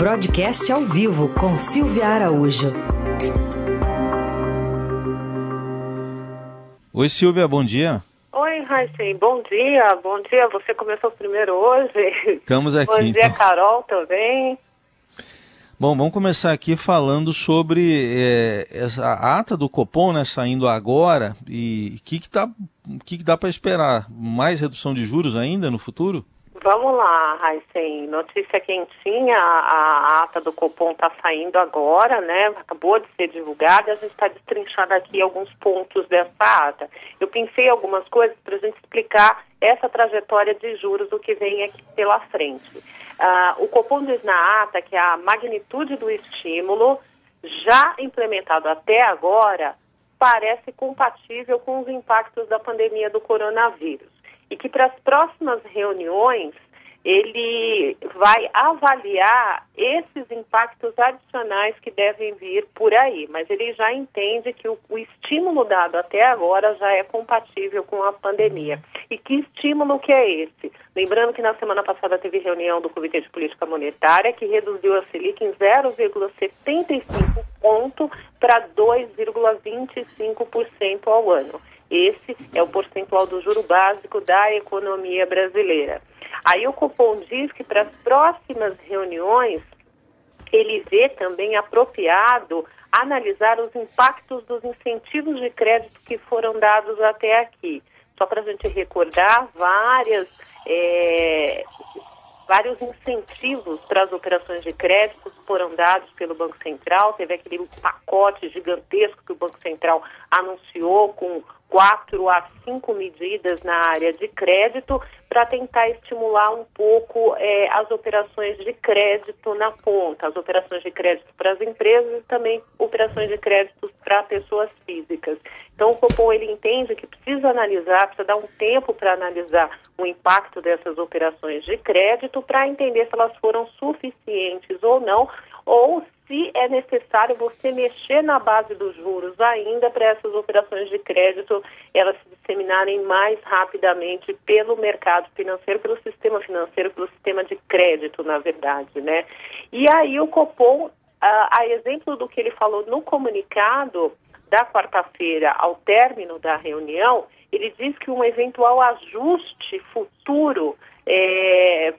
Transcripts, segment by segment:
Broadcast ao vivo com Silvia Araújo. Oi, Silvia, bom dia. Oi, Raíssen, bom dia. Bom dia, você começou primeiro hoje. Estamos aqui. Bom dia, então. Carol, também. Bom, vamos começar aqui falando sobre é, essa ata do Copom, né, saindo agora, e o que, que, tá, que, que dá para esperar? Mais redução de juros ainda no futuro? Vamos lá, Raíssen. Notícia quentinha, a, a ata do Copom está saindo agora, né? Acabou de ser divulgada a gente está destrinchando aqui alguns pontos dessa ata. Eu pensei algumas coisas para a gente explicar essa trajetória de juros, do que vem aqui pela frente. Uh, o Copom diz na ata que a magnitude do estímulo já implementado até agora parece compatível com os impactos da pandemia do coronavírus e que para as próximas reuniões ele vai avaliar esses impactos adicionais que devem vir por aí, mas ele já entende que o, o, estímulo dado até agora já é compatível com a pandemia. E que estímulo que é esse? Lembrando que na semana passada teve reunião do Comitê de Política Monetária que reduziu a Selic em 0,75 ponto para 2,25% ao ano. Esse é o percentual do juro básico da economia brasileira. Aí o Copom diz que para as próximas reuniões ele vê também apropriado analisar os impactos dos incentivos de crédito que foram dados até aqui. Só para a gente recordar, várias, é, vários incentivos para as operações de crédito foram dados pelo Banco Central. Teve aquele pacote gigantesco que o Banco Central anunciou com quatro a cinco medidas na área de crédito para tentar estimular um pouco é, as operações de crédito na ponta, as operações de crédito para as empresas e também operações de crédito para pessoas físicas. Então o Copom ele entende que precisa analisar, precisa dar um tempo para analisar o impacto dessas operações de crédito para entender se elas foram suficientes ou não, ou se é necessário você mexer na base dos juros ainda para essas operações de crédito elas se disseminarem mais rapidamente pelo mercado financeiro, pelo sistema financeiro, pelo sistema de crédito, na verdade, né? E aí o Copom, a, a exemplo do que ele falou no comunicado da quarta-feira ao término da reunião, ele diz que um eventual ajuste futuro é,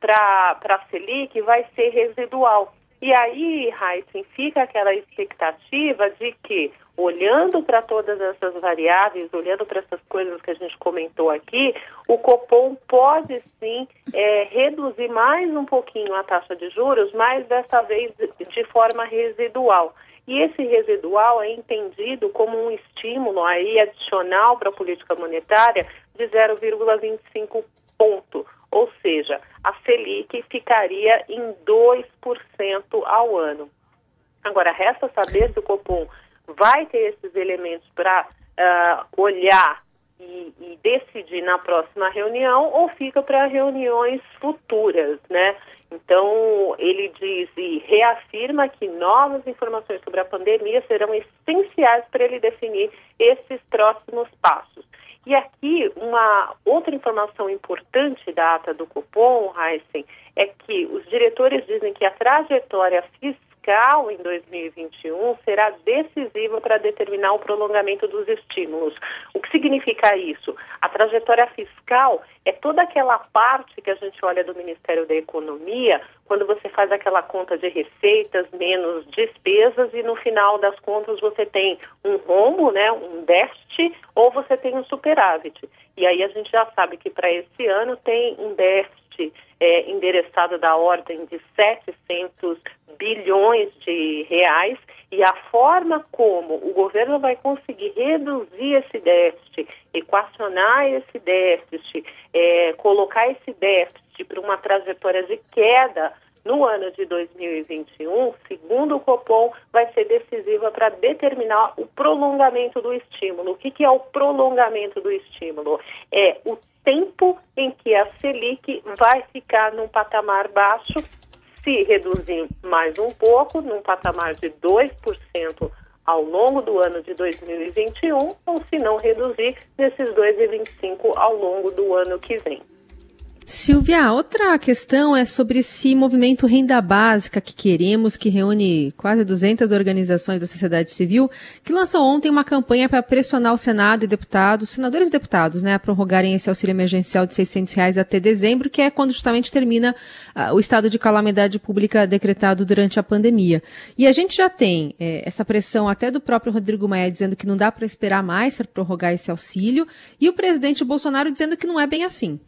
para a Selic vai ser residual. E aí, Heisen, fica aquela expectativa de que, olhando para todas essas variáveis, olhando para essas coisas que a gente comentou aqui, o Copom pode sim é, reduzir mais um pouquinho a taxa de juros, mas dessa vez de forma residual. E esse residual é entendido como um estímulo aí adicional para a política monetária de 0,25 ponto ou seja, a Selic ficaria em 2% ao ano. Agora, resta saber se o Copom vai ter esses elementos para uh, olhar e, e, decidir na próxima reunião ou fica para reuniões futuras, né? Então, ele diz e reafirma que novas informações sobre a pandemia serão essenciais para ele definir esses próximos passos. E aqui, uma outra informação importante da ata do Cupom, Heisen, é que os diretores dizem que a trajetória fiscal em 2021 será decisiva para determinar o prolongamento dos estímulos. O que significa isso? A trajetória fiscal é toda aquela parte que a gente olha do Ministério da Economia, quando você faz aquela conta de receitas menos despesas e no final das contas você tem um rombo, né, um déficit, ou você tem um superávit. E aí a gente já sabe que para esse ano tem um déficit é, endereçado da ordem de 700 bilhões de reais e a forma como o governo vai conseguir reduzir esse déficit, equacionar esse déficit, é, colocar esse déficit para uma trajetória de queda no ano de 2021, segundo o Copom, vai ser decisiva para determinar o prolongamento do estímulo. O que, que é o prolongamento do estímulo? É o tempo em que a Selic vai ficar num patamar baixo, se reduzir mais um pouco, num patamar de 2% ao longo do ano de 2021, ou se não reduzir, nesses 2,25% ao longo do ano que vem. Silvia, outra questão é sobre esse movimento Renda Básica que queremos, que reúne quase 200 organizações da sociedade civil, que lançou ontem uma campanha para pressionar o Senado e deputados, senadores e deputados, né, a prorrogarem esse auxílio emergencial de 600 reais até dezembro, que é quando justamente termina uh, o estado de calamidade pública decretado durante a pandemia. E a gente já tem é, essa pressão até do próprio Rodrigo Maia dizendo que não dá para esperar mais para prorrogar esse auxílio, e o presidente Bolsonaro dizendo que não é bem assim.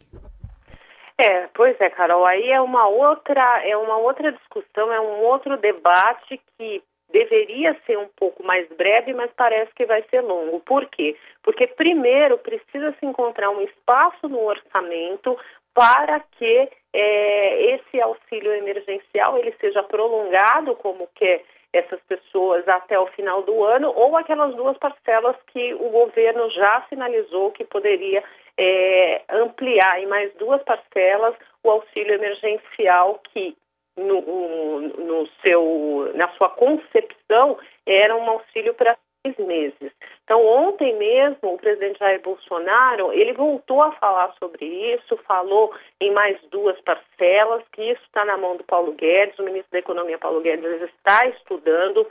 É, pois é, Carol, aí é uma outra, é uma outra discussão, é um outro debate que deveria ser um pouco mais breve, mas parece que vai ser longo. Por quê? Porque primeiro precisa se encontrar um espaço no orçamento para que é, esse auxílio emergencial ele seja prolongado, como que essas pessoas até o final do ano, ou aquelas duas parcelas que o governo já sinalizou que poderia é, ampliar em mais duas parcelas o auxílio emergencial que no, no seu, na sua concepção era um auxílio para seis meses. Então, ontem mesmo, o presidente Jair Bolsonaro, ele voltou a falar sobre isso, falou em mais duas parcelas, que isso está na mão do Paulo Guedes, o ministro da Economia, Paulo Guedes, está estudando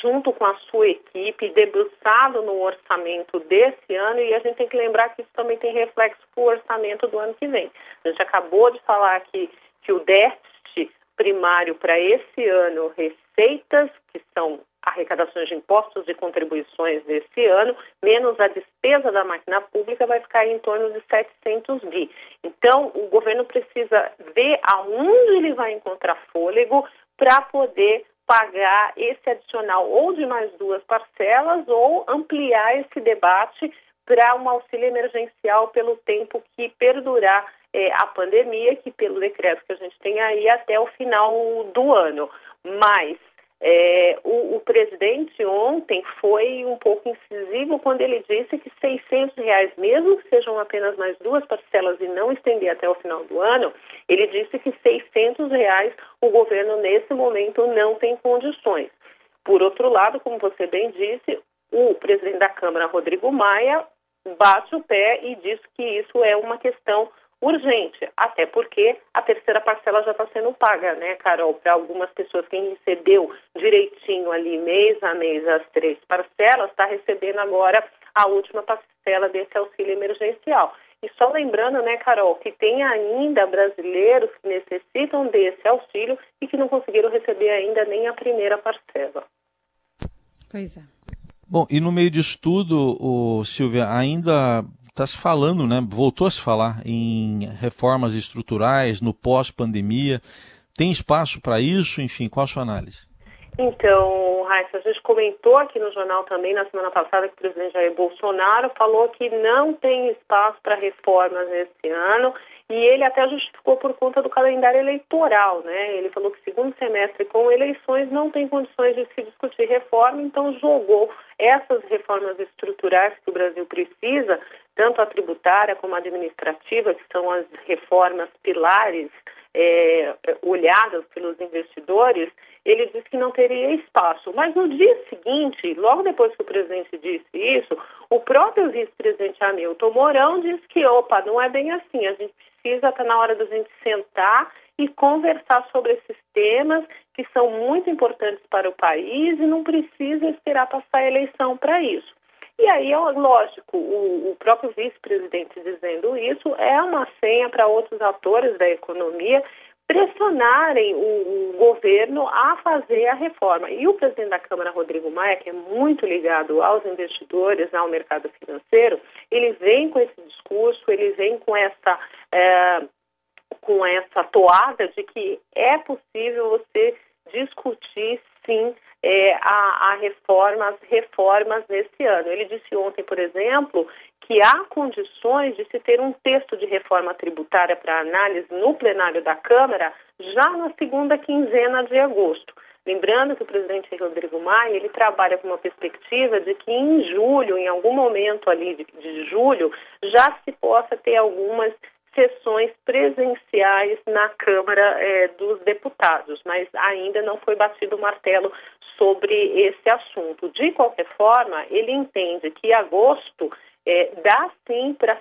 junto com a sua equipe, debruçado no orçamento desse ano, e a gente tem que lembrar que isso também tem reflexo para o orçamento do ano que vem. A gente acabou de falar aqui que o déficit primário para esse ano, receitas, que são arrecadações de impostos e contribuições desse ano, menos a despesa da máquina pública, vai ficar em torno de 700 bi. Então, o governo precisa ver aonde ele vai encontrar fôlego para poder pagar esse adicional ou de mais duas parcelas ou ampliar esse debate para um auxílio emergencial pelo tempo que perdurar é, a pandemia, que pelo decreto que a gente tem aí até o final do ano. Mas é, o, o, presidente ontem foi um pouco incisivo quando ele disse que 600 reais, mesmo que sejam apenas mais duas parcelas e não estender até o final do ano, ele disse que 600 reais o governo nesse momento não tem condições. Por outro lado, como você bem disse, o presidente da Câmara, Rodrigo Maia, bate o pé e diz que isso é uma questão urgente, até porque a terceira parcela já está sendo paga, né, Carol? Para algumas pessoas, quem recebeu direitinho ali mês a mês as três parcelas, está recebendo agora a última parcela desse auxílio emergencial. E só lembrando, né, Carol, que tem ainda brasileiros que necessitam desse auxílio e que não conseguiram receber ainda nem a primeira parcela. Pois é. Bom, e no meio disso tudo, o Silvia, ainda está se falando, né? Voltou a se falar em reformas estruturais no pós-pandemia. Tem espaço para isso? Enfim, qual a sua análise? Então, Raíssa, a gente comentou aqui no jornal também na semana passada que o presidente Jair Bolsonaro falou que não tem espaço para reformas nesse ano e ele até justificou por conta do calendário eleitoral, né? Ele falou que segundo semestre com eleições não tem condições de se discutir reforma, então jogou essas reformas estruturais que o Brasil precisa, tanto a tributária como a administrativa, que são as reformas pilares é, olhadas pelos investidores, ele disse que não teria espaço. Mas no dia seguinte, logo depois que o presidente disse isso, o próprio vice-presidente Hamilton Mourão disse que, opa, não é bem assim, a gente precisa, está na hora da gente sentar e conversar sobre esses temas que são muito importantes para o país e não precisa esperar passar a eleição para isso. E aí, lógico, o, o próprio vice-presidente dizendo isso é uma senha para outros atores da economia pressionarem o, o, governo a fazer a reforma. E o presidente da Câmara, Rodrigo Maia, que é muito ligado aos investidores, ao mercado financeiro, ele vem com esse discurso, ele vem com essa, é, com essa toada de que é possível você discutir, sim, é, a, a reforma, as reformas nesse ano. Ele disse ontem, por exemplo, que há condições de se ter um texto de reforma tributária para análise no plenário da Câmara já na segunda quinzena de agosto. Lembrando que o presidente Rodrigo Maia ele trabalha com uma perspectiva de que em julho, em algum momento ali de, de julho, já se possa ter algumas sessões presenciais na Câmara é, dos Deputados, mas ainda não foi batido o martelo sobre esse assunto. De qualquer forma, ele entende que agosto é, dá sim para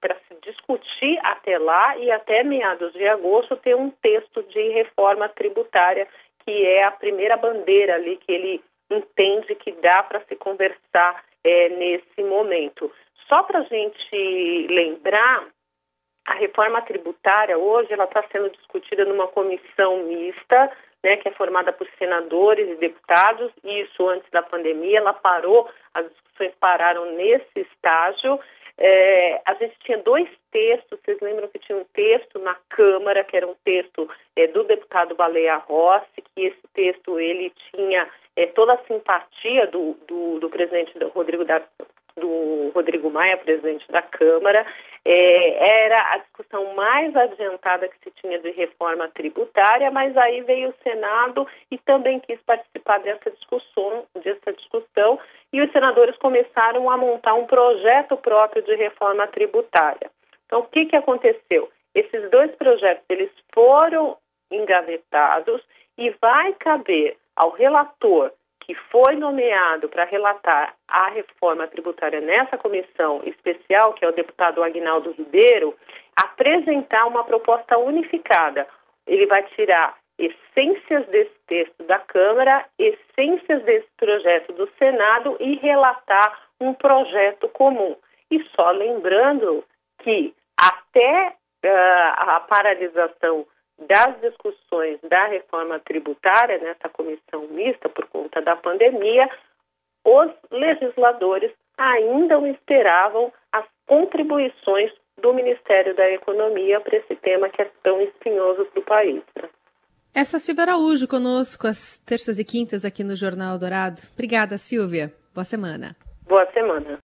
para se discutir até lá e até meados de agosto ter um texto de reforma tributária que é a primeira bandeira ali que ele entende que dá para se conversar é, nesse momento. Só para a gente lembrar, a reforma tributária hoje ela está sendo discutida numa comissão mista, né, que é formada por senadores e deputados. Isso antes da pandemia, ela parou, as discussões pararam nesse estágio. É, a gente tinha dois textos, vocês lembram que tinha um texto na Câmara, que era um texto é, do deputado Baleia Rossi, que esse texto ele tinha é, toda a simpatia do, do, do presidente do Rodrigo da, do Rodrigo Maia, presidente da Câmara, é, era a discussão mais adiantada que se tinha de reforma tributária, mas aí veio o Senado e também quis participar dessa discussão, dessa discussão e os senadores começaram a montar um projeto próprio de reforma tributária. Então, o que, que aconteceu? Esses dois projetos eles foram engavetados e vai caber ao relator que foi nomeado para relatar a reforma tributária nessa comissão especial, que é o deputado Agnaldo Ribeiro, apresentar uma proposta unificada. Ele vai tirar essências desse texto da Câmara, essências desse projeto do Senado e relatar um projeto comum. E só lembrando que até uh, a paralisação das discussões da reforma tributária nessa comissão mista por conta da pandemia, os legisladores ainda esperavam as contribuições do Ministério da Economia para esse tema que é tão espinhoso para o país. Né? Essa Silvia Araújo conosco às terças e quintas aqui no Jornal Dourado. Obrigada, Silvia. Boa semana. Boa semana.